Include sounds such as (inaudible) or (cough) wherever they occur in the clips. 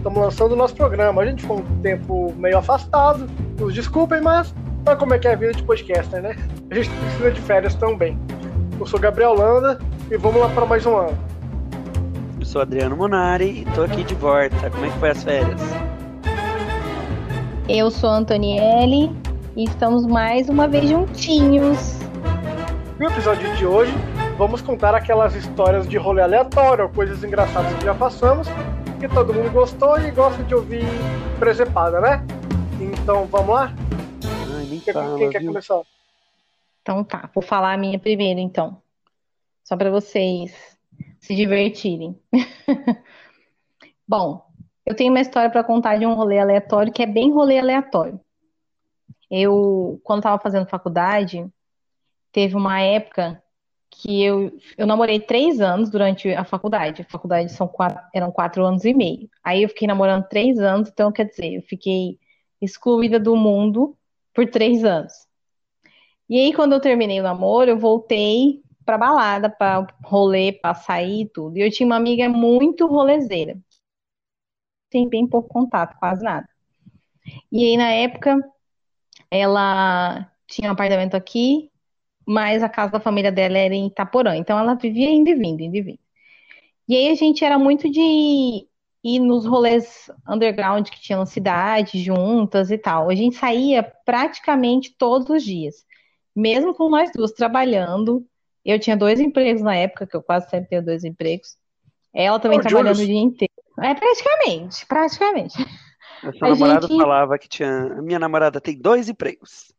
estamos lançando o nosso programa. A gente ficou um tempo meio afastado, nos desculpem, mas sabe como é que é a vida de podcaster, né? A gente precisa de férias também. Eu sou Gabriel Landa e vamos lá para mais um ano. Eu sou Adriano Monari e tô aqui de volta. Como é que foi as férias? Eu sou a Antonielle e estamos mais uma vez juntinhos. No episódio de hoje, vamos contar aquelas histórias de rolê aleatório, coisas engraçadas que já passamos, que todo mundo gostou e gosta de ouvir presepada, né? Então vamos lá? Ai, Quem, fala, quem quer começar? Então tá, vou falar a minha primeiro então. Só para vocês se divertirem. (laughs) Bom, eu tenho uma história para contar de um rolê aleatório que é bem rolê aleatório. Eu, quando estava fazendo faculdade, teve uma época que eu, eu namorei três anos durante a faculdade. A faculdade são quatro, eram quatro anos e meio. Aí eu fiquei namorando três anos, então quer dizer, eu fiquei excluída do mundo por três anos. E aí, quando eu terminei o namoro, eu voltei pra balada, pra rolê, pra sair e tudo. E eu tinha uma amiga muito rolezeira. Tem bem pouco contato, quase nada. E aí, na época, ela tinha um apartamento aqui, mas a casa da família dela era em Itaporã. Então, ela vivia indo e vindo, indo e vindo. E aí, a gente era muito de ir nos rolês underground que tinham na cidade, juntas e tal. A gente saía praticamente todos os dias mesmo com nós duas trabalhando, eu tinha dois empregos na época, que eu quase sempre tenho dois empregos. Ela também Ô, trabalhando Julius. o dia inteiro. É, praticamente, praticamente. A (laughs) sua A namorada gente- falava que tinha. A minha namorada tem dois empregos.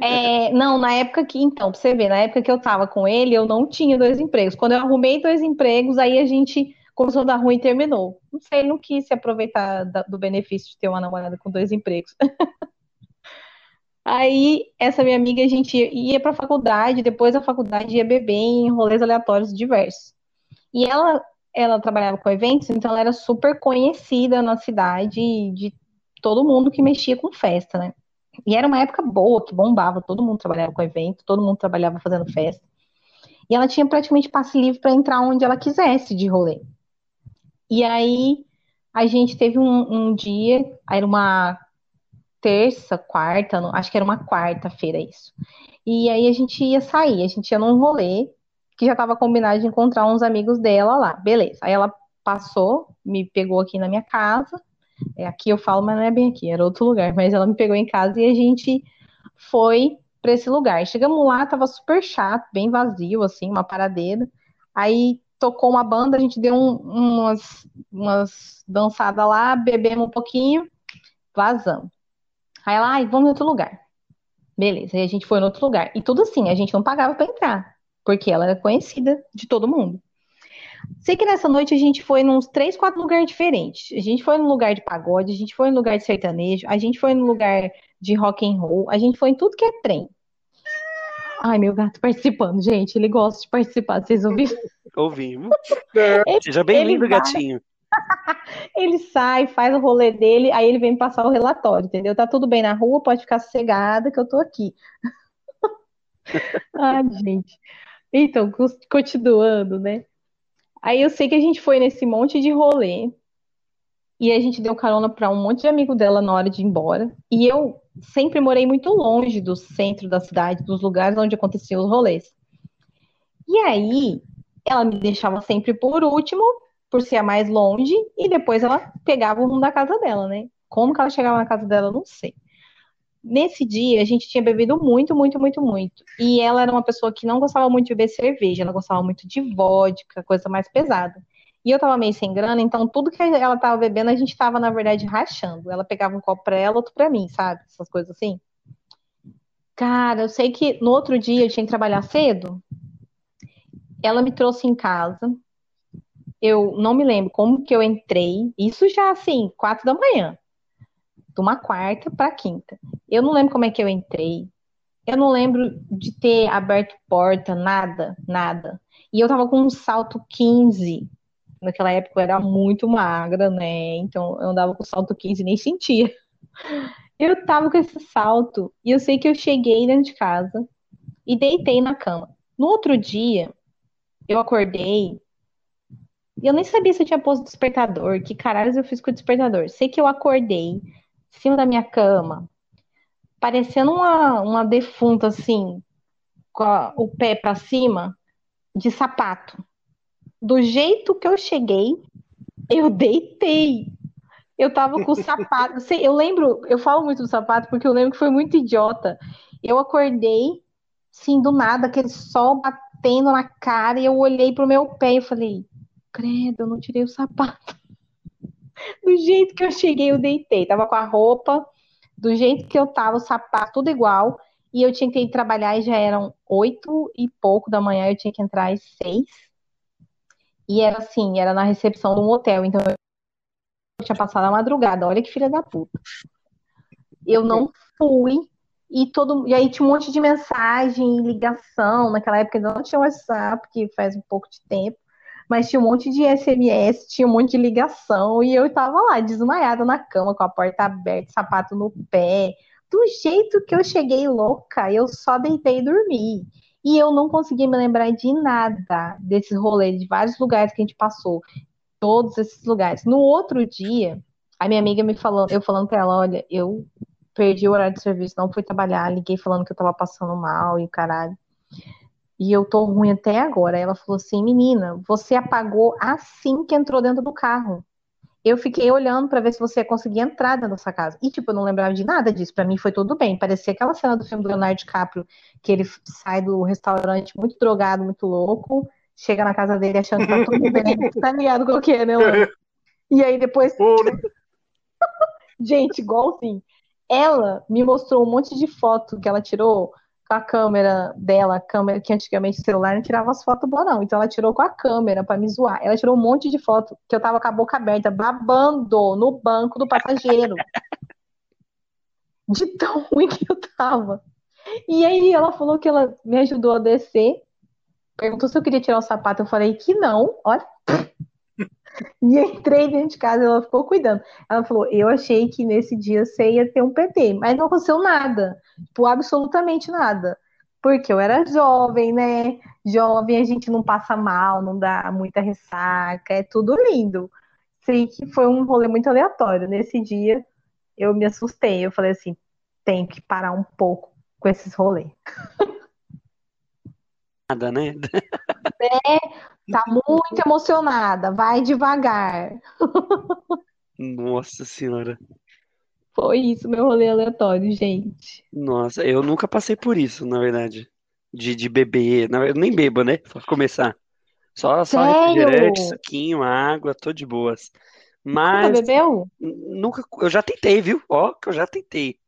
É, não, na época que, então, pra você ver, na época que eu tava com ele, eu não tinha dois empregos. Quando eu arrumei dois empregos, aí a gente começou a dar ruim e terminou. Não sei, não quis se aproveitar do benefício de ter uma namorada com dois empregos. (laughs) Aí, essa minha amiga, a gente ia pra faculdade, depois da faculdade ia beber em rolês aleatórios diversos. E ela, ela trabalhava com eventos, então ela era super conhecida na cidade de todo mundo que mexia com festa, né? E era uma época boa, que bombava, todo mundo trabalhava com evento, todo mundo trabalhava fazendo festa. E ela tinha praticamente passe livre para entrar onde ela quisesse de rolê. E aí a gente teve um, um dia, era uma terça, quarta, acho que era uma quarta-feira isso. E aí a gente ia sair, a gente ia num rolê que já estava combinado de encontrar uns amigos dela lá. Beleza. Aí ela passou, me pegou aqui na minha casa. É, aqui eu falo, mas não é bem aqui, era outro lugar. (laughs) Mas ela me pegou em casa e a gente foi para esse lugar. Chegamos lá, tava super chato, bem vazio, assim, uma paradeira. Aí tocou uma banda, a gente deu um- umas, umas dançadas lá, bebemos um pouquinho, vazamos. Aí ela, ai, vamos em outro lugar. Beleza, aí a gente foi em outro lugar. E tudo assim, a gente não pagava pra entrar, porque ela era conhecida de todo mundo. Sei que nessa noite a gente foi nos três, quatro lugares diferentes. A gente foi num lugar de pagode, a gente foi num lugar de sertanejo, a gente foi num lugar de rock and roll, a gente foi em tudo que é trem. Ai, meu gato participando, gente, ele gosta de participar, vocês ouviram? Ouvimos. É, Seja bem-vindo, Ele gatinho. (laughs) Ele sai, faz o rolê dele, aí ele vem passar o relatório, entendeu? Tá tudo bem na rua, pode ficar sossegada que eu tô aqui. (laughs) Ai, gente. Então, continuando, né? Aí eu sei que a gente foi nesse monte de rolê e a gente deu carona pra um monte de amigo dela na hora de ir embora. E eu sempre morei muito longe do centro da cidade, dos lugares onde aconteciam os rolês. E aí, ela me deixava sempre por último, por ser a mais longe, e depois ela pegava o rumo da casa dela, né? Como que ela chegava na casa dela, não sei. Nesse dia, a gente tinha bebido muito, muito, muito, muito. E ela era uma pessoa que não gostava muito de beber cerveja, ela gostava muito de vodka, coisa mais pesada. E eu tava meio sem grana, então tudo que ela tava bebendo, a gente tava, na verdade, rachando. Ela pegava um copo pra ela, outro pra mim, sabe? Essas coisas assim. Cara, eu sei que no outro dia eu tinha que trabalhar cedo. Ela me trouxe em casa. Eu não me lembro como que eu entrei. Isso já assim, quatro da manhã. De uma quarta para quinta. Eu não lembro como é que eu entrei. Eu não lembro de ter aberto porta, nada, nada. E eu tava com um salto 15. Naquela época eu era muito magra, né? Então eu andava com salto 15 e nem sentia. (laughs) Eu tava com esse salto e eu sei que eu cheguei dentro de casa e deitei na cama. No outro dia, eu acordei e eu nem sabia se eu tinha posto despertador. Que caralho eu fiz com o despertador? Sei que eu acordei cima da minha cama, parecendo uma, uma defunta assim, com a, o pé para cima, de sapato. Do jeito que eu cheguei, eu deitei. Eu tava com o sapato. Eu lembro, eu falo muito do sapato porque eu lembro que foi muito idiota. Eu acordei, sim, do nada, aquele sol batendo na cara, e eu olhei pro meu pé e falei, credo, eu não tirei o sapato. (laughs) Do jeito que eu cheguei, eu deitei. Tava com a roupa, do jeito que eu tava, o sapato, tudo igual. E eu tinha que ir trabalhar e já eram oito e pouco da manhã, eu tinha que entrar às seis. E era assim, era na recepção de um hotel, então eu tinha passado a madrugada. Olha que filha da puta. Eu não fui. E, todo, e aí tinha um monte de mensagem, ligação. Naquela época não tinha WhatsApp, que faz um pouco de tempo. Mas tinha um monte de SMS, tinha um monte de ligação. E eu tava lá, desmaiada na cama, com a porta aberta, sapato no pé. Do jeito que eu cheguei louca, eu só deitei e dormi. E eu não consegui me lembrar de nada desse rolê, de vários lugares que a gente passou. Todos esses lugares. No outro dia, a minha amiga me falando, eu falando pra ela, olha, eu perdi o horário de serviço, não fui trabalhar, liguei falando que eu tava passando mal e caralho. E eu tô ruim até agora. Ela falou assim, menina, você apagou assim que entrou dentro do carro eu fiquei olhando para ver se você conseguia entrar dentro da sua casa. E, tipo, eu não lembrava de nada disso. Para mim foi tudo bem. Parecia aquela cena do filme do Leonardo DiCaprio, que ele sai do restaurante muito drogado, muito louco, chega na casa dele achando que tá tudo bem. (laughs) tá ligado qual que é, né? E aí depois. (laughs) Gente, igual assim. Ela me mostrou um monte de foto que ela tirou a câmera dela, câmera que antigamente o celular não tirava as fotos boas, não. Então ela tirou com a câmera para me zoar. Ela tirou um monte de foto que eu tava com a boca aberta, babando no banco do passageiro. de tão (laughs) ruim que eu tava. E aí ela falou que ela me ajudou a descer. Perguntou se eu queria tirar o sapato. Eu falei que não. Olha. (laughs) E entrei dentro de casa, ela ficou cuidando. Ela falou: Eu achei que nesse dia você ia ter um PT, mas não aconteceu nada. Tipo, absolutamente nada. Porque eu era jovem, né? Jovem a gente não passa mal, não dá muita ressaca, é tudo lindo. Sei que foi um rolê muito aleatório. Nesse dia eu me assustei. Eu falei assim: tem que parar um pouco com esses rolês. Nada, né? (laughs) É, Tá muito emocionada, vai devagar. Nossa senhora. Foi isso, meu rolê aleatório, gente. Nossa, eu nunca passei por isso, na verdade. De, de beber. Na, eu nem bebo, né? Pra começar. Só, só refrigerante, suquinho, água, tô de boas. Nunca Mas bebeu? nunca. Eu já tentei, viu? Ó, que eu já tentei.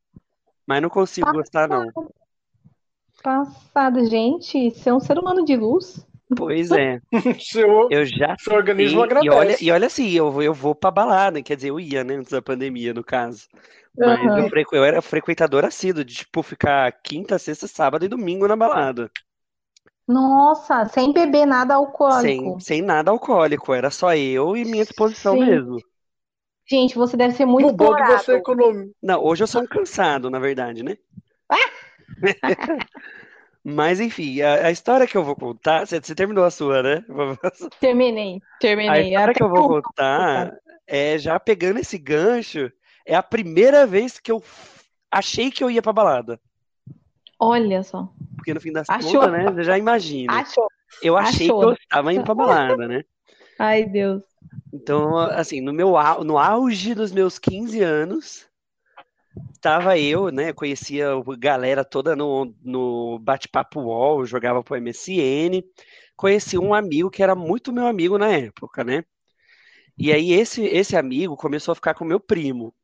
Mas não consigo gostar, não. Passada, gente, você é um ser humano de luz. Pois é. (laughs) Seu, Eu já seu organismo tentei, e olha, agradece. e olha assim, eu, vou- eu vou pra balada, quer dizer, eu ia, né, antes da pandemia, no caso. Mas Aham. eu, frequ- eu era frequentador assíduo, de, tipo, ficar quinta, sexta, sábado e domingo na balada. Nossa, sem beber nada Sem, alcoólico. sem nada alcoólico, era só eu e minha disposição Sim. mesmo. Gente, você deve ser muito O bom você economiza. Não, hoje eu sou um cansado, na verdade, né? (laughs) Mas enfim, a, a história que eu vou contar, você, você terminou a sua, né? (laughs) Terminei, A terminei. história Até que eu vou contar é já pegando esse gancho, é a primeira vez que eu achei que eu ia pra balada. Olha só. Porque no fim das Achou. contas, né? Você já imagina. Achou. Eu achei achou. que eu estava indo pra balada, né? Ai, Deus. Então, assim, no meu no auge dos meus 15 anos, tava eu, né? Conhecia a galera toda no, no bate-papo UOL, jogava pro MSN. Conheci um amigo que era muito meu amigo na época, né? E aí esse, esse amigo começou a ficar com meu primo.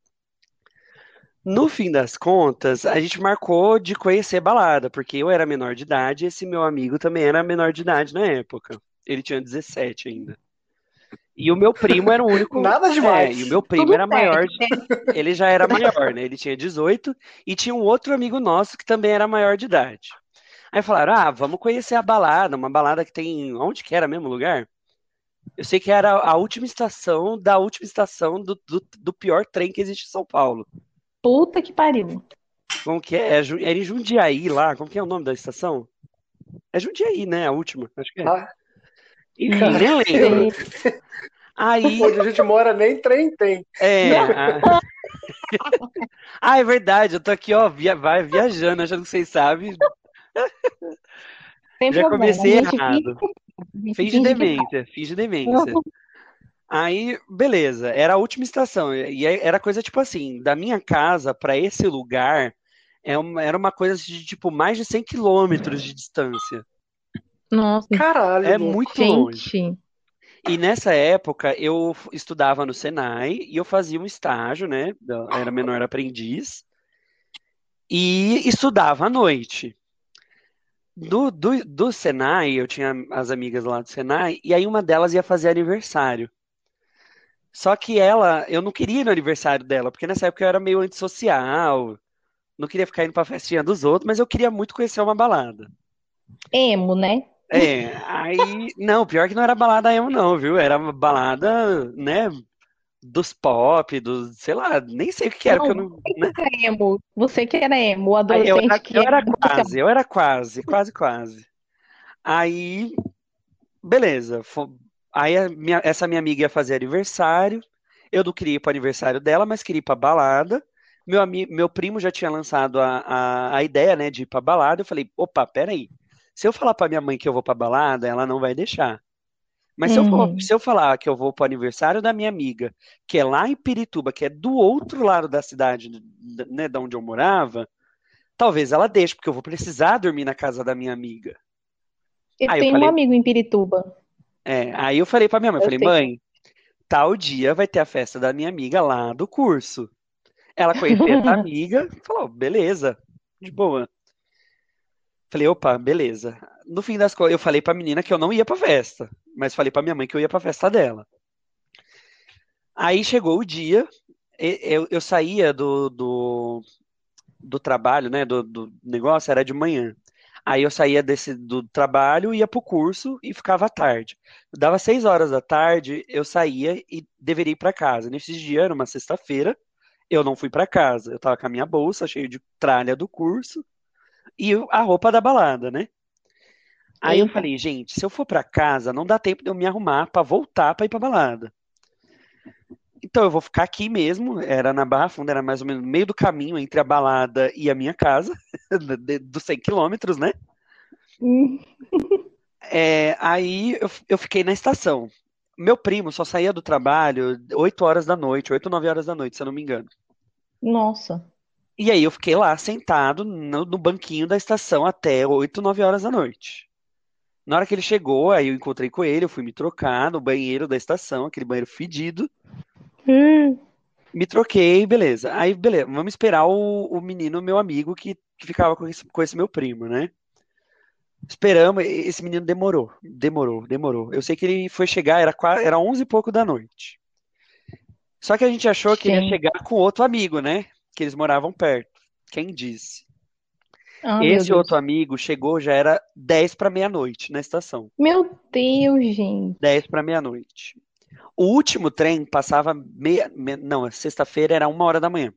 No fim das contas, a gente marcou de conhecer balada, porque eu era menor de idade e esse meu amigo também era menor de idade na época. Ele tinha 17 ainda. E o meu primo era o único. (laughs) Nada demais. É, e o meu primo Tudo era maior. de- certo. Ele já era maior, né? Ele tinha 18 e tinha um outro amigo nosso que também era maior de idade. Aí falaram: ah, vamos conhecer a balada, uma balada que tem. Onde que era mesmo lugar? Eu sei que era a última estação da última estação do, do, do pior trem que existe em São Paulo. Puta que pariu. Como que é? É Era em Jundiaí lá. Como que é o nome da estação? É Jundiaí, né? A última. Acho que é. Ah, Enfim, nem lembro. (laughs) Aí. (laughs) onde a gente mora nem trem tem. É. a- (laughs) (laughs) Ah, é verdade. Eu tô aqui, ó, via... vai viajando, achando que vocês sabem. Sem Já problema. comecei gente errado. finge- gente que demência, finge demência. Aí, beleza, era a última estação. E era coisa tipo assim, da minha casa pra esse lugar é uma- era uma coisa de tipo mais de 100 quilômetros de distância. Nossa, Caralho. É muito longe. E nessa época eu estudava no Senai e eu fazia um estágio, né? Era menor aprendiz e estudava à noite. Do, do, do Senai, eu tinha as amigas lá do Senai, e aí uma delas ia fazer aniversário. Só que ela, eu não queria ir no aniversário dela, porque nessa época eu era meio antissocial, não queria ficar indo pra festinha dos outros, mas eu queria muito conhecer uma balada. Emo, né? É, aí. Não, pior que não era balada emo, não, viu? Era uma balada, né? Dos pop, dos. Sei lá, nem sei o que que era, porque eu não. né? Você era emo. Você que era emo, Aí Eu adolescente era, que eu era quase, eu era quase, quase, quase. Aí, beleza. Aí minha- essa minha amiga ia fazer aniversário. Eu não queria ir para o aniversário dela, mas queria ir para balada. Meu, meu primo já tinha lançado a, a, a ideia, né, de ir para balada. Eu falei, opa, peraí. Se eu falar para minha mãe que eu vou para balada, ela não vai deixar. Mas se eu, for- Uhum. se eu falar que eu vou para o aniversário da minha amiga, que é lá em Pirituba, que é do outro lado da cidade, né, da onde eu morava, talvez ela deixe, porque eu vou precisar dormir na casa da minha amiga. Eu Aí eu tenho falei- um amigo em Pirituba. É, aí eu falei pra minha mãe, Eu falei, sei. mãe, tal dia vai ter a festa da minha amiga lá do curso. Ela conhecia essa (laughs) amiga, falou, beleza, de boa. Falei, opa, beleza. No fim das contas, eu falei pra menina que eu não ia pra festa, mas falei pra minha mãe que eu ia pra festa dela. Aí chegou o dia, eu, eu saía do, do, do trabalho, né, do, do negócio, era de manhã. Aí eu saía desse, do trabalho, ia pro curso e ficava à tarde. Dava seis horas da tarde, eu saía e deveria ir para casa. Nesse dia, era uma sexta-feira, eu não fui para casa. Eu tava com a minha bolsa cheia de tralha do curso e eu- a roupa da balada, né? Aí eu Eita. falei, gente, se eu for para casa, não dá tempo de eu me arrumar para voltar para ir para balada. Então eu vou ficar aqui mesmo, era na Barra Funda, era mais ou menos no meio do caminho entre a balada e a minha casa, (laughs) dos 100 quilômetros, né? Hum, É, aí eu, eu fiquei na estação. Meu primo só saía do trabalho 8 horas da noite, 8, 9 horas da noite, se eu não me engano. Nossa. E aí eu fiquei lá sentado no, no banquinho da estação até 8, 9 horas da noite. Na hora que ele chegou, aí eu encontrei com ele, eu fui me trocar no banheiro da estação, aquele banheiro fedido. Hum, Me troquei, beleza. Aí, beleza, vamos esperar o, o menino, meu amigo, que, que ficava com esse, com esse meu primo, né? Esperamos, esse menino demorou, demorou, demorou. Eu sei que ele foi chegar, era, qua- era 11 e pouco da noite. Só que a gente achou que ele ia chegar com outro amigo, né? Que eles moravam perto. Quem disse? ah, Esse outro amigo chegou, já era 10 para meia-noite na estação. Meu Deus, gente. 10 para meia-noite. O último trem passava meia, me- não, sexta-feira era uma hora da manhã.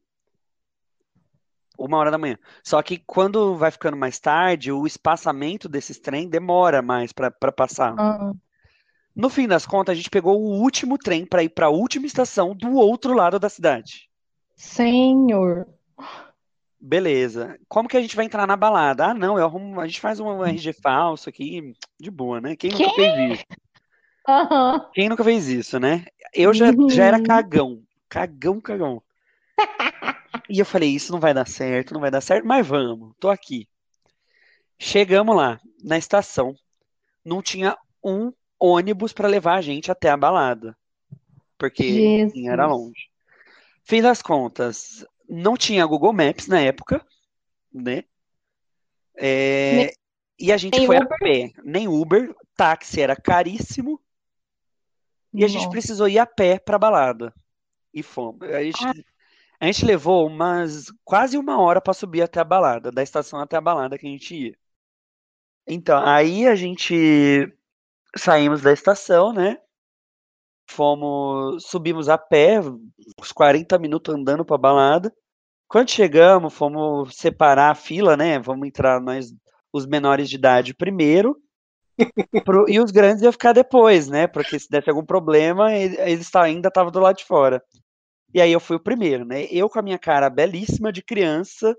Uma hora da manhã. Só que quando vai ficando mais tarde, o espaçamento desses trem demora mais para passar. Ah, No fim das contas, a gente pegou o último trem para ir para a última estação do outro lado da cidade. Senhor. Beleza. Como que a gente vai entrar na balada? Ah, não, eu arrumo, a gente faz um RG falso aqui, de boa, né? Quem nunca Quê? fez isso? Aham. Quem nunca fez isso, né? Eu já, já era cagão. Cagão, cagão. E eu falei, isso não vai dar certo, não vai dar certo, mas vamos, tô aqui. Chegamos lá, na estação. Não tinha um ônibus para levar a gente até a balada. Porque era longe. Fim das contas, não tinha Google Maps na época, né? É, Nem- e a gente nem foi a Uber? pé. Nem Uber, táxi era caríssimo. E a gente Nossa. precisou ir a pé pra balada. E fomos. A gente, a gente levou umas quase uma hora pra subir até a balada, da estação até a balada que a gente ia. Então, aí a gente saímos da estação, né? Fomos, subimos a pé, uns 40 minutos andando pra balada. Quando chegamos, fomos separar a fila, né? Vamos entrar nós, os menores de idade primeiro. (laughs) pro- e os grandes iam ficar depois, né? Porque se desse algum problema, ele- eles ainda estavam do lado de fora. E aí eu fui o primeiro, né? Eu com a minha cara belíssima de criança,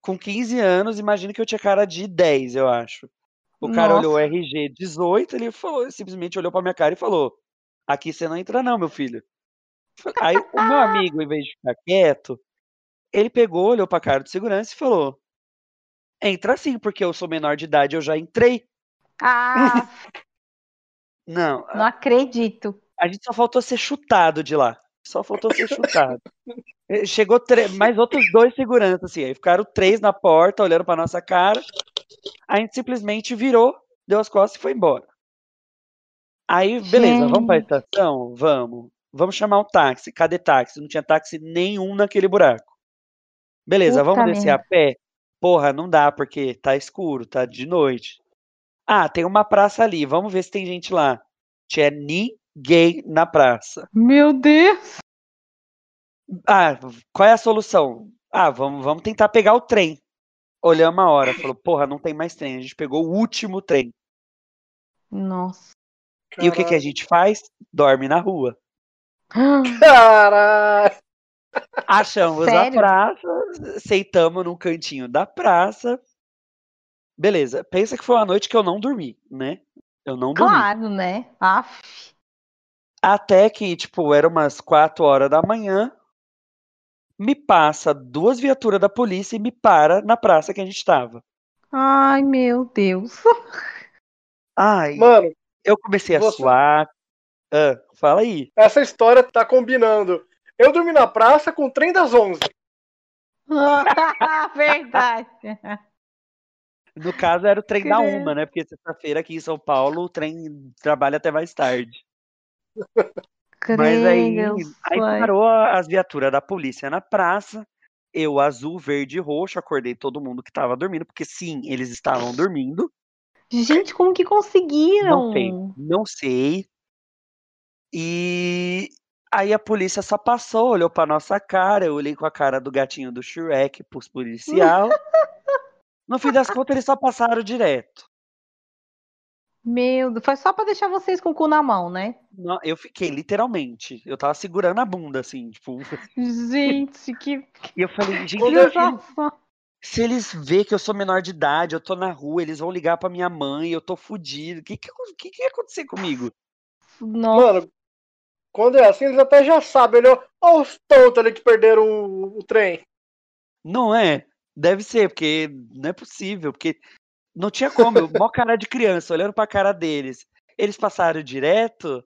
com 15 anos, imagina que eu tinha cara de 10, eu acho. O cara olhou o Nossa. RG 18, ele falou, simplesmente olhou pra minha cara e falou: Aqui você não entra, não, meu filho. Aí o meu amigo, em vez de ficar quieto, ele pegou, olhou pra cara do segurança e falou: Entra sim, porque eu sou menor de idade, eu já entrei. Ah, Não, não acredito. a gente só faltou ser chutado de lá. Só faltou ser chutado. Eh, Chegou mais outros dois seguranças, assim. Aí ficaram três na porta, olhando pra nossa cara. A gente simplesmente virou, deu as costas e foi embora. Aí, beleza, vamos pra Gente. estação? Vamos. Vamos chamar um táxi. Cadê táxi? Não tinha táxi nenhum naquele buraco. Beleza, Puta vamos descer a pé? Porra, não dá, porque tá escuro, tá de noite. Ah, tem uma praça ali, vamos ver se tem gente lá. Tinha ninguém na praça. Meu Deus. Ah, qual é a solução? Ah, vamos, vamos tentar pegar o trem. Olhamos a hora, falou, porra, não tem mais trem. A gente pegou o último trem. Nossa. E o que, que a gente faz? Dorme na rua. (gasps) Caralho! Achamos a Sério? praça, sentamos num cantinho da praça. Beleza, pensa que foi uma noite que eu não dormi, né? Eu não dormi. Claro, né? Aff. Até que, tipo, era umas 4 horas da manhã. Me passa duas viaturas da polícia e me para na praça que a gente tava. Ai, meu Deus. (laughs) Ai, Mano, eu comecei a você- suar. Ah, fala aí. essa história tá combinando. Eu dormi na praça com o trem das 11. (laughs) Verdade. No caso, era o trem da uma, né? Porque sexta-feira aqui em São Paulo o trem trabalha até mais tarde. Mas aí, aí parou as viaturas da polícia na praça. Eu, azul, verde e roxo, acordei todo mundo que tava dormindo, porque sim, eles estavam dormindo. Gente, como que conseguiram? Não sei, não sei. E aí a polícia só passou, olhou pra nossa cara, eu olhei com a cara do gatinho do Shrek pros policial. No fim das contas, eles só passaram direto. Meu Deus, foi só pra deixar vocês com o cu na mão, né? Não, Eu fiquei, literalmente. Eu tava segurando a bunda, assim, tipo. Gente, que E eu falei, gente, Quando eu- se eles, vê que eu sou menor de idade, eu tô na rua, eles vão ligar pra minha mãe, eu tô fudido. O que que, que que ia acontecer comigo? Nossa, Mano, quando é assim, eles até já sabem. Olha olha os tontos ali que perderam o, o trem. Não é? Deve ser, porque não é possível, porque não tinha como, eu, mó cara de criança, olhando pra cara deles. Eles passaram direto.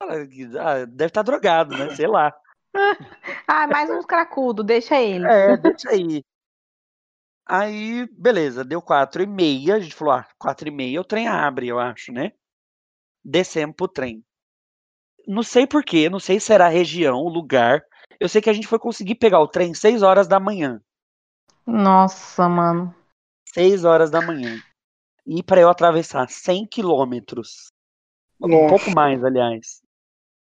Ah, deve estar drogado, né? Sei lá. (laughs) ah, mais uns cracudos, deixa eles. É, deixa aí. Aí, beleza, deu quatro e meia. A gente falou, ah, quatro e meia o trem abre, eu acho, né? Descemos pro trem. Não sei porquê, não sei se era a região, o lugar. Eu sei que a gente foi conseguir pegar o trem seis horas da manhã. Nossa, mano. seis horas da manhã. E para eu atravessar 100 quilômetros. Um pouco mais, aliás.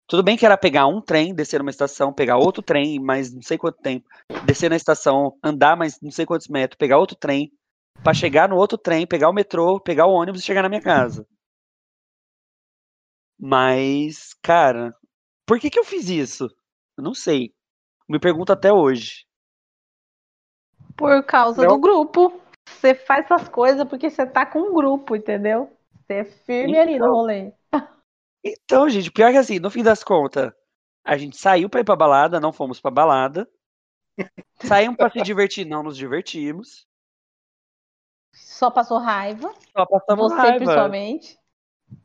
Tudo bem que era pegar um trem, descer numa estação, pegar outro trem, mais não sei quanto tempo. Descer na estação, andar mais não sei quantos metros, pegar outro trem. Pra chegar no outro trem, pegar o metrô, pegar o ônibus e chegar na minha casa. Mas, cara, por que que eu fiz isso? Eu não sei. Me pergunto até hoje. Por causa Não. do grupo. Você faz essas coisas porque você tá com um grupo, entendeu? Você é firme ali no Então. rolê. Então, gente, pior que assim, no fim das contas, a gente saiu pra ir pra balada, não fomos pra balada. Saímos pra se divertir, não nos divertimos. Só passou raiva. Só passamos você, raiva. principalmente.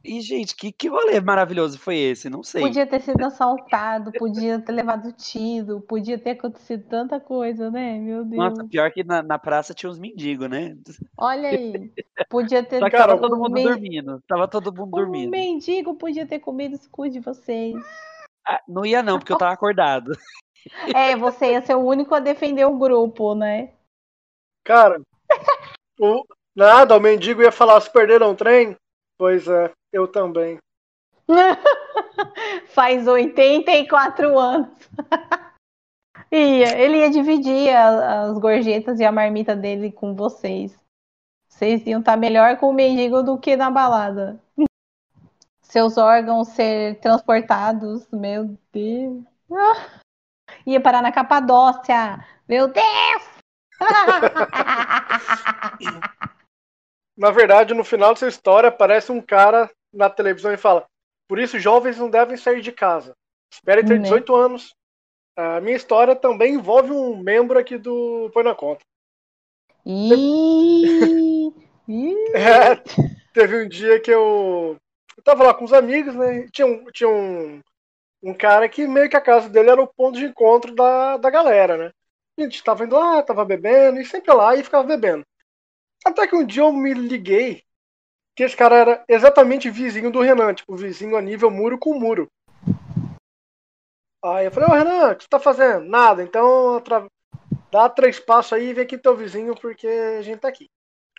E, gente, que, que rolê maravilhoso foi esse? Não sei. Podia ter sido assaltado, podia ter levado tiro, podia ter acontecido tanta coisa, né? Meu Deus. Nossa, pior que na, na praça tinha uns mendigos, né? Olha aí. Podia (laughs) ter Só que tava todo mundo men- dormindo. Tava todo mundo Um dormindo. mendigo podia ter comido os cu de vocês. Ah, não ia não, porque eu tava acordado. (laughs) É, você ia ser o único a defender o grupo, né? Cara, o, nada, o mendigo ia falar, se perderam o trem? Pois é, eu também. (laughs) Faz 84 anos. (laughs) ia, ele ia dividir a- as gorjetas e a marmita dele com vocês. Vocês iam estar melhor com o mendigo do que na balada. (laughs) Seus órgãos ser transportados, meu Deus. Ah, ia parar na Capadócia. Meu Deus! Na verdade, no final dessa história, aparece um cara na televisão e fala: Por isso, jovens não devem sair de casa. Esperem ter Né? 18 anos. A minha história também envolve um membro aqui do Põe na Conta. (laughs) É, teve um dia que eu, eu tava lá com os amigos, né? Tinha, um, tinha um, um cara que meio que a casa dele era o ponto de encontro da, da galera, né? A gente tava indo lá, tava bebendo, e sempre lá e ficava bebendo. Até que um dia eu me liguei que esse cara era exatamente vizinho do Renan, tipo, vizinho a nível muro com muro. Aí eu falei, ô Renan, o que você tá fazendo? Nada, então atra- dá três passos aí e vem aqui teu vizinho, porque a gente tá aqui.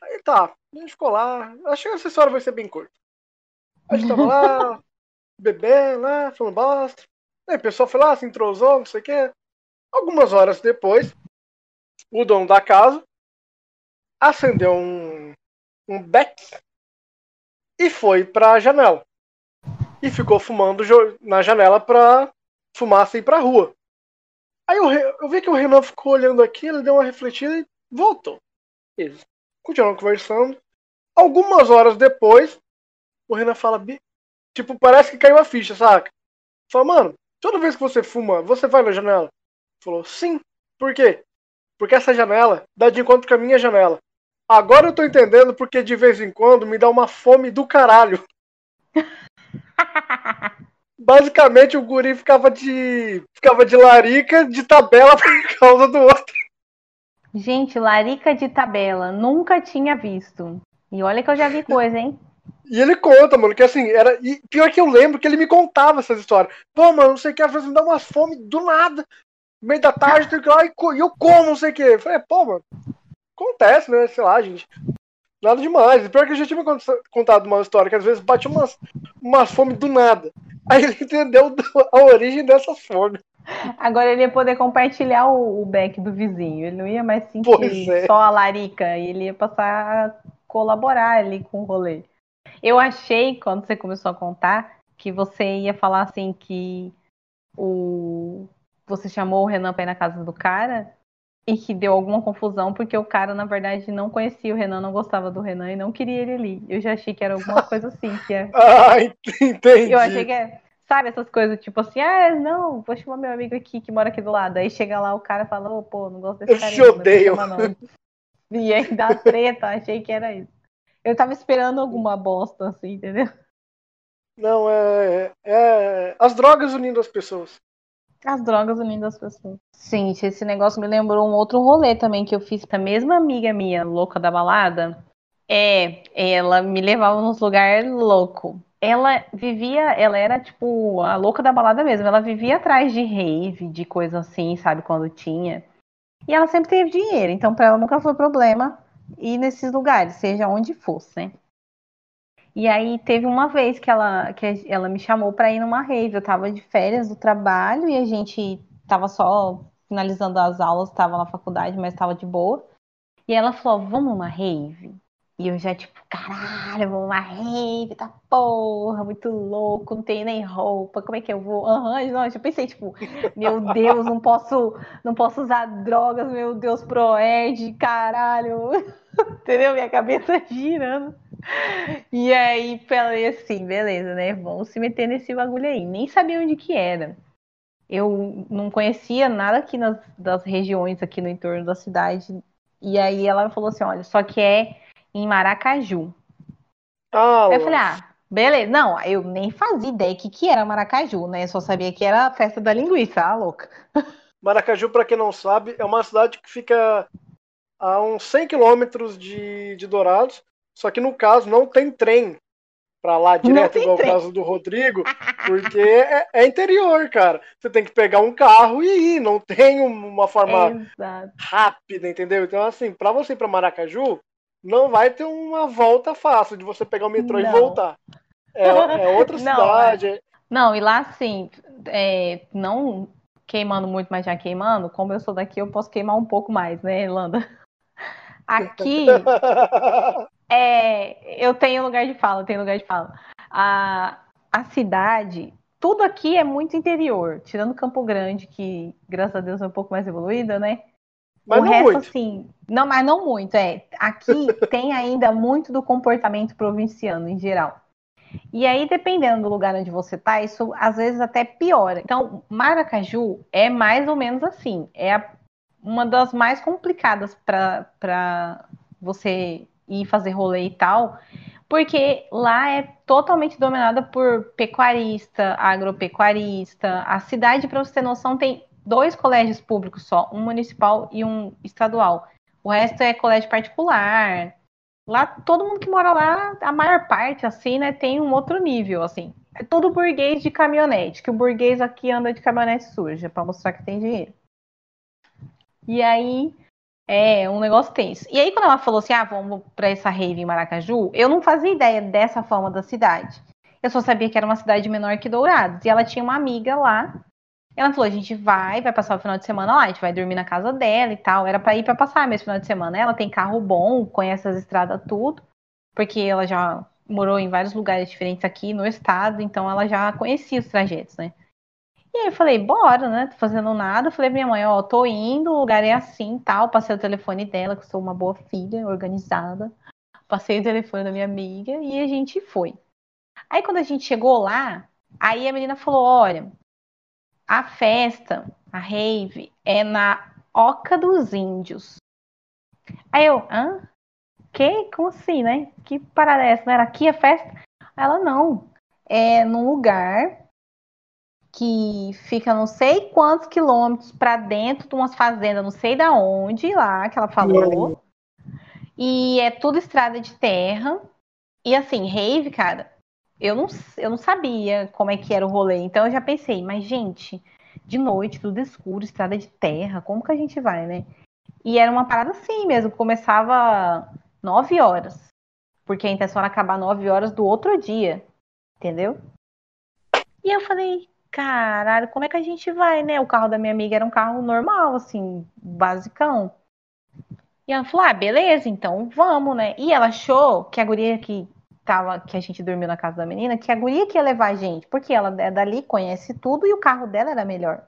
Aí tá, a gente ficou lá. Acho que essa história vai ser bem curta. A gente tava lá, (laughs) bebendo lá, falando bosta. Aí o pessoal foi lá, se entrosou, não sei o quê. Algumas horas depois, o dono da casa acendeu um, um beck e foi pra janela. E ficou fumando na janela pra fumaça ir pra rua. Aí eu, eu vi que o Renan ficou olhando aqui, ele deu uma refletida e voltou. Eles continuaram conversando. Algumas horas depois, o Renan fala, "Bi- tipo, parece que caiu a ficha, saca? Fala, mano, toda vez que você fuma, você vai na janela? Falou, sim. Por quê? Porque essa janela dá de encontro com a minha janela. Agora eu tô entendendo porque de vez em quando me dá uma fome do caralho. (laughs) Basicamente o guri ficava de. ficava de larica de tabela (laughs) por causa do outro. Gente, larica de tabela, nunca tinha visto. E olha que eu já vi coisa, hein? E ele conta, mano, que assim, era. E pior que eu lembro que ele me contava essas histórias. Pô, mano, não sei o que, às vezes me dá umas fome do nada. No meio da tarde, (laughs) tem que ir lá e eu como, não sei o que. Eu falei, pô, mano, acontece, né? Sei lá, gente. Nada demais. E pior que a gente tinha contado uma história que às vezes bate umas, umas fome do nada. Aí ele entendeu a origem dessas fomes. Agora ele ia poder compartilhar o, o back do vizinho. Ele não ia mais sentir é. só a larica. Ele ia passar a colaborar ali com o rolê. Eu achei, quando você começou a contar, que você ia falar assim que o você chamou o Renan pra ir na casa do cara e que deu alguma confusão porque o cara, na verdade, não conhecia o Renan, não gostava do Renan e não queria ele ali. Eu já achei que era alguma (laughs) coisa assim, que é. Ah, entendi. Eu achei que é, sabe, essas coisas tipo assim, ah, não, vou chamar meu amigo aqui que mora aqui do lado. Aí chega lá o cara e fala, ô, pô, não gosto desse Eu cara. te não, mas odeio. não não. E aí dá (laughs) treta, achei que era isso. Eu tava esperando alguma bosta, assim, entendeu? Não, é, é. As drogas unindo as pessoas. As drogas unindo as pessoas. Gente, esse negócio me lembrou um outro rolê também que eu fiz com a mesma amiga minha, louca da balada. É, ela me levava nos lugares louco. Ela vivia, ela era tipo a louca da balada mesmo. Ela vivia atrás de rave, de coisa assim, sabe, quando tinha. E ela sempre teve dinheiro, então pra ela nunca foi problema ir nesses lugares, seja onde fosse, né? E aí teve uma vez que ela, que ela me chamou pra ir numa rave. Eu tava de férias do trabalho e a gente tava só finalizando as aulas, tava na faculdade, mas tava de boa. E ela falou: "Vamos numa rave?" E eu já tipo, caralho, vamos numa rave, tá porra, muito louco, não tenho nem roupa, como é que eu vou? Aham, não, eu já pensei tipo, meu Deus, não posso, não posso usar drogas, meu Deus, proerd, caralho. (laughs) Entendeu? Minha cabeça girando. E aí falei assim, beleza, né? Vamos se meter nesse bagulho aí. Nem sabia onde que era. Eu não conhecia nada aqui nas das regiões aqui no entorno da cidade. E aí ela falou assim, olha, só que é em Maracaju. Ah, Aí eu falei, ah, Beleza, não, eu nem fazia ideia que que era Maracaju, né? Eu só sabia que era a festa da linguiça, ah, louca. Maracaju, para quem não sabe, é uma cidade que fica a uns 100 quilômetros de, de Dourados, só que no caso não tem trem para lá direto, igual trem. o caso do Rodrigo, porque é, é, interior, cara. Você tem que pegar um carro e ir, não tem uma forma Exato. rápida, entendeu? Então, assim, para você ir para Maracaju, não vai ter uma volta fácil de você pegar o metrô não. e voltar. É, é (laughs) outra não, cidade. É... Não, e lá, assim, é, não queimando muito, mas já queimando, como eu sou daqui, eu posso queimar um pouco mais, né, Irlanda? (laughs) Aqui, (laughs) é, eu tenho lugar de fala, eu tenho lugar de fala. A, a cidade, tudo aqui é muito interior, tirando Campo Grande, que graças a Deus é um pouco mais evoluída, né? Mas o resto, muito. assim, não, mas não muito, é. Aqui (laughs) tem ainda muito do comportamento provinciano em geral. E aí, dependendo do lugar onde você tá, isso às vezes até piora. Então, Maracaju é mais ou menos assim. É a, uma das mais complicadas para você ir fazer rolê e tal, porque lá é totalmente dominada por pecuarista, agropecuarista. A cidade, para você ter noção, tem dois colégios públicos só, um municipal e um estadual. O resto é colégio particular. Lá, todo mundo que mora lá, a maior parte, assim, né, tem um outro nível, assim. É todo burguês de caminhonete, que o burguês aqui anda de caminhonete suja, para mostrar que tem dinheiro. E aí, é um negócio tenso. E aí, quando ela falou assim, ah, vamos para essa rave em Maracaju, eu não fazia ideia dessa forma da cidade. Eu só sabia que era uma cidade menor que Dourados. E ela tinha uma amiga lá ela falou: a gente vai, vai passar o final de semana lá, a gente vai dormir na casa dela e tal. Era para ir para passar mesmo final de semana. Ela tem carro bom, conhece as estradas tudo, porque ela já morou em vários lugares diferentes aqui no estado, então ela já conhecia os trajetos, né? E aí eu falei, bora, né? Tô fazendo nada. Falei minha mãe, ó, tô indo, o lugar é assim tal. Passei o telefone dela, que sou uma boa filha, organizada. Passei o telefone da minha amiga e a gente foi. Aí quando a gente chegou lá, aí a menina falou, olha, a festa, a rave, é na Oca dos Índios. Aí eu, hã? Que? Como assim, né? Que parada é essa? Não era aqui a festa? Ela, não. É num lugar que fica não sei quantos quilômetros para dentro de umas fazendas, não sei da onde, lá, que ela falou. E é tudo estrada de terra. E assim, rave, cara, eu não, eu não sabia como é que era o rolê. Então eu já pensei, mas gente, de noite, tudo escuro, estrada de terra, como que a gente vai, né? E era uma parada assim mesmo, começava nove horas. Porque a intenção era acabar nove horas do outro dia, entendeu? E eu falei, caralho, como é que a gente vai, né? O carro da minha amiga era um carro normal, assim, basicão. E ela falou, ah, beleza, então vamos, né? E ela achou que a guria que tava, que a gente dormiu na casa da menina, que a guria que ia levar a gente, porque ela é dali, conhece tudo e o carro dela era melhor.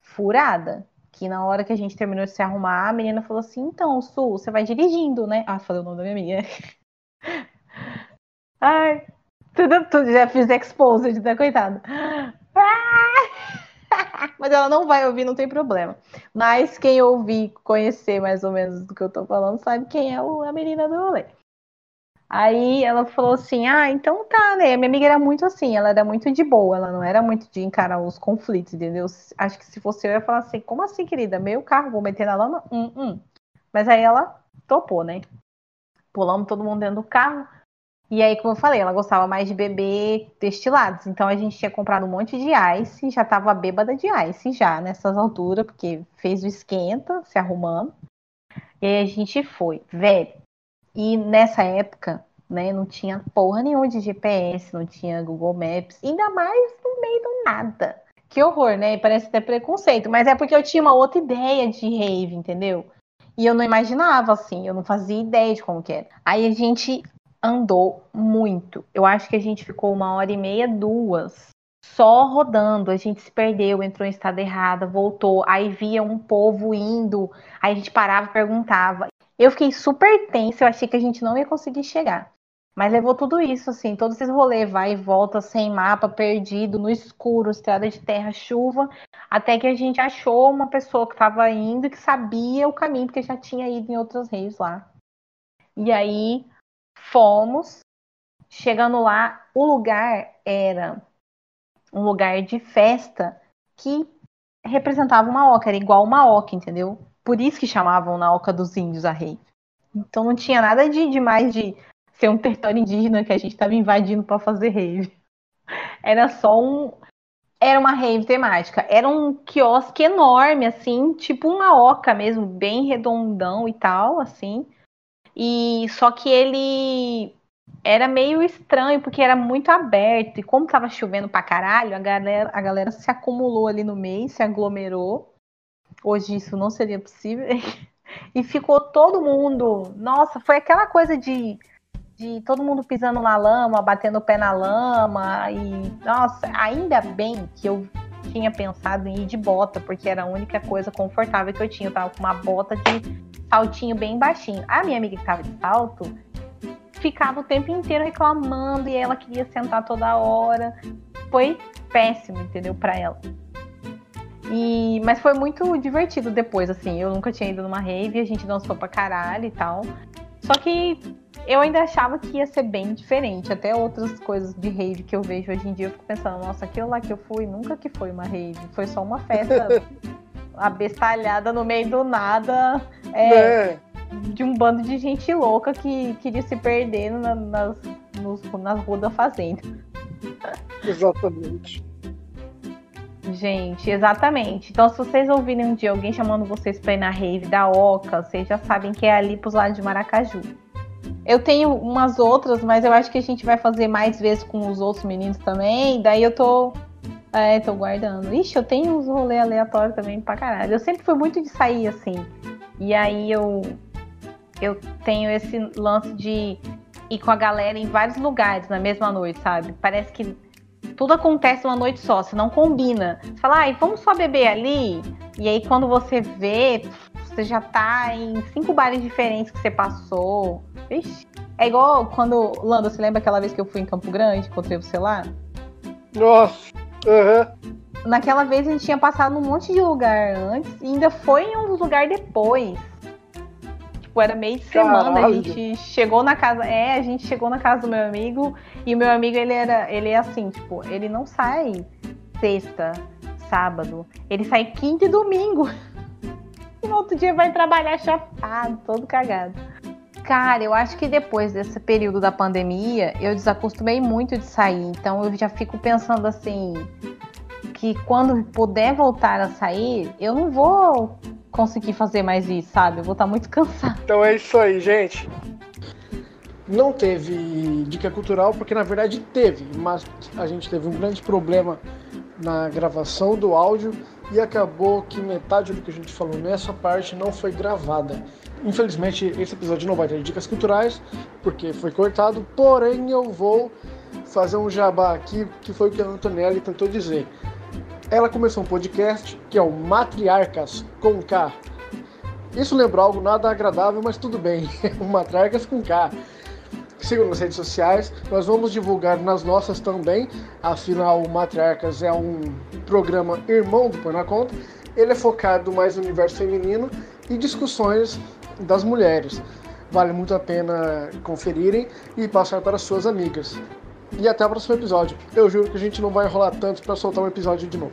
Furada. Que na hora que a gente terminou de se arrumar, a menina falou assim: então, Su, você vai dirigindo, né? Ah, falei o nome da minha amiga. (laughs) Ai, tudo, tudo, já fiz exposed, né? (laughs) Mas ela não vai ouvir, não tem problema. Mas quem ouvir, conhecer mais ou menos do que eu tô falando, sabe quem é a menina do rolê. Aí ela falou assim: Ah, então tá, né? Minha amiga era muito assim, ela era muito de boa, ela não era muito de encarar os conflitos, entendeu? Acho que se fosse eu, ia falar assim: Como assim, querida? Meu carro, vou meter na lama? Hum, hum. Mas aí ela topou, né? Pulamos todo mundo dentro do carro. E aí, como eu falei, ela gostava mais de beber destilados. Então a gente tinha comprado um monte de ice, já tava bêbada de ice já nessas alturas, porque fez o esquenta, se arrumando. E aí a gente foi. Velho, e nessa época, né, não tinha porra nenhuma de GPS, não tinha Google Maps, ainda mais no meio do nada. Que horror, né? Parece até preconceito, mas é porque eu tinha uma outra ideia de rave, entendeu? E eu não imaginava assim, eu não fazia ideia de como que era. Aí a gente andou muito. Eu acho que a gente ficou uma hora e meia, duas, só rodando. A gente se perdeu, entrou em estado errado, voltou. Aí via um povo indo, aí a gente parava e perguntava. Eu fiquei super tensa, eu achei que a gente não ia conseguir chegar. Mas levou tudo isso, assim, todos esses rolês, vai e volta, sem mapa, perdido, no escuro, estrada de terra, chuva, até que a gente achou uma pessoa que estava indo e que sabia o caminho, porque já tinha ido em outros reis lá. E aí fomos, chegando lá, o lugar era um lugar de festa que representava uma oca, era igual uma oca, entendeu? Por isso que chamavam na oca dos índios a rave. Então não tinha nada de demais de ser um território indígena que a gente estava invadindo para fazer rave. Era só um. Era uma rave temática. Era um quiosque enorme, assim, tipo uma oca mesmo, bem redondão e tal, assim. E só que ele era meio estranho, porque era muito aberto. E como tava chovendo pra caralho, a galera, a galera se acumulou ali no meio, se aglomerou. Hoje isso não seria possível. (laughs) e ficou todo mundo. Nossa, foi aquela coisa de, de todo mundo pisando na lama, batendo o pé na lama. E, nossa, ainda bem que eu tinha pensado em ir de bota, porque era a única coisa confortável que eu tinha. Eu tava com uma bota de saltinho bem baixinho. A minha amiga que tava de salto ficava o tempo inteiro reclamando e ela queria sentar toda hora. Foi péssimo, entendeu, para ela. E, mas foi muito divertido depois, assim. Eu nunca tinha ido numa rave, a gente dançou pra caralho e tal. Só que eu ainda achava que ia ser bem diferente. Até outras coisas de rave que eu vejo hoje em dia, eu fico pensando, nossa, aquilo lá que eu fui nunca que foi uma rave. Foi só uma festa (laughs) abestalhada no meio do nada. É, é. De um bando de gente louca que queria se perder na, nas, nos, nas ruas da fazenda. Exatamente. Gente, exatamente. Então, se vocês ouvirem um dia alguém chamando vocês pra ir na rave da Oca, vocês já sabem que é ali pros lados de Maracaju. Eu tenho umas outras, mas eu acho que a gente vai fazer mais vezes com os outros meninos também. Daí eu tô é, tô guardando. Ixi, eu tenho uns rolês aleatórios também pra caralho. Eu sempre fui muito de sair assim. E aí eu, eu tenho esse lance de ir com a galera em vários lugares na mesma noite, sabe? Parece que tudo acontece uma noite só, você não combina. Você fala, ai, vamos só beber ali. E aí quando você vê, você já tá em cinco bares diferentes que você passou. Ixi. É igual quando, Lando, você lembra aquela vez que eu fui em Campo Grande, encontrei você lá? Nossa! Uhum. Naquela vez a gente tinha passado num monte de lugar antes e ainda foi em um lugar depois. Tipo, era meio de semana, Caralho. a gente chegou na casa. É, a gente chegou na casa do meu amigo e o meu amigo, ele era. Ele é assim, tipo, ele não sai sexta, sábado. Ele sai quinta e domingo. (laughs) E no outro dia vai trabalhar chapado, todo cagado. Cara, eu acho que depois desse período da pandemia, eu desacostumei muito de sair. Então eu já fico pensando assim, que quando puder voltar a sair, eu não vou conseguir fazer mais isso, sabe? Eu vou estar muito cansado. Então é isso aí, gente. Não teve dica cultural, porque na verdade teve, mas a gente teve um grande problema na gravação do áudio e acabou que metade do que a gente falou nessa parte não foi gravada. Infelizmente, esse episódio não vai ter dicas culturais, porque foi cortado, porém eu vou fazer um jabá aqui, que foi o que a Antonelli tentou dizer. Ela começou um podcast que é o Matriarcas com K. Isso lembra algo nada agradável, mas tudo bem. (laughs) o Matriarcas com K. Sigam nas redes sociais, nós vamos divulgar nas nossas também. Afinal, o Matriarcas é um programa irmão do Põe na Conta. Ele é focado mais no universo feminino e discussões das mulheres. Vale muito a pena conferirem e passar para suas amigas. E até o próximo episódio. Eu juro que a gente não vai enrolar tanto para soltar um episódio de novo.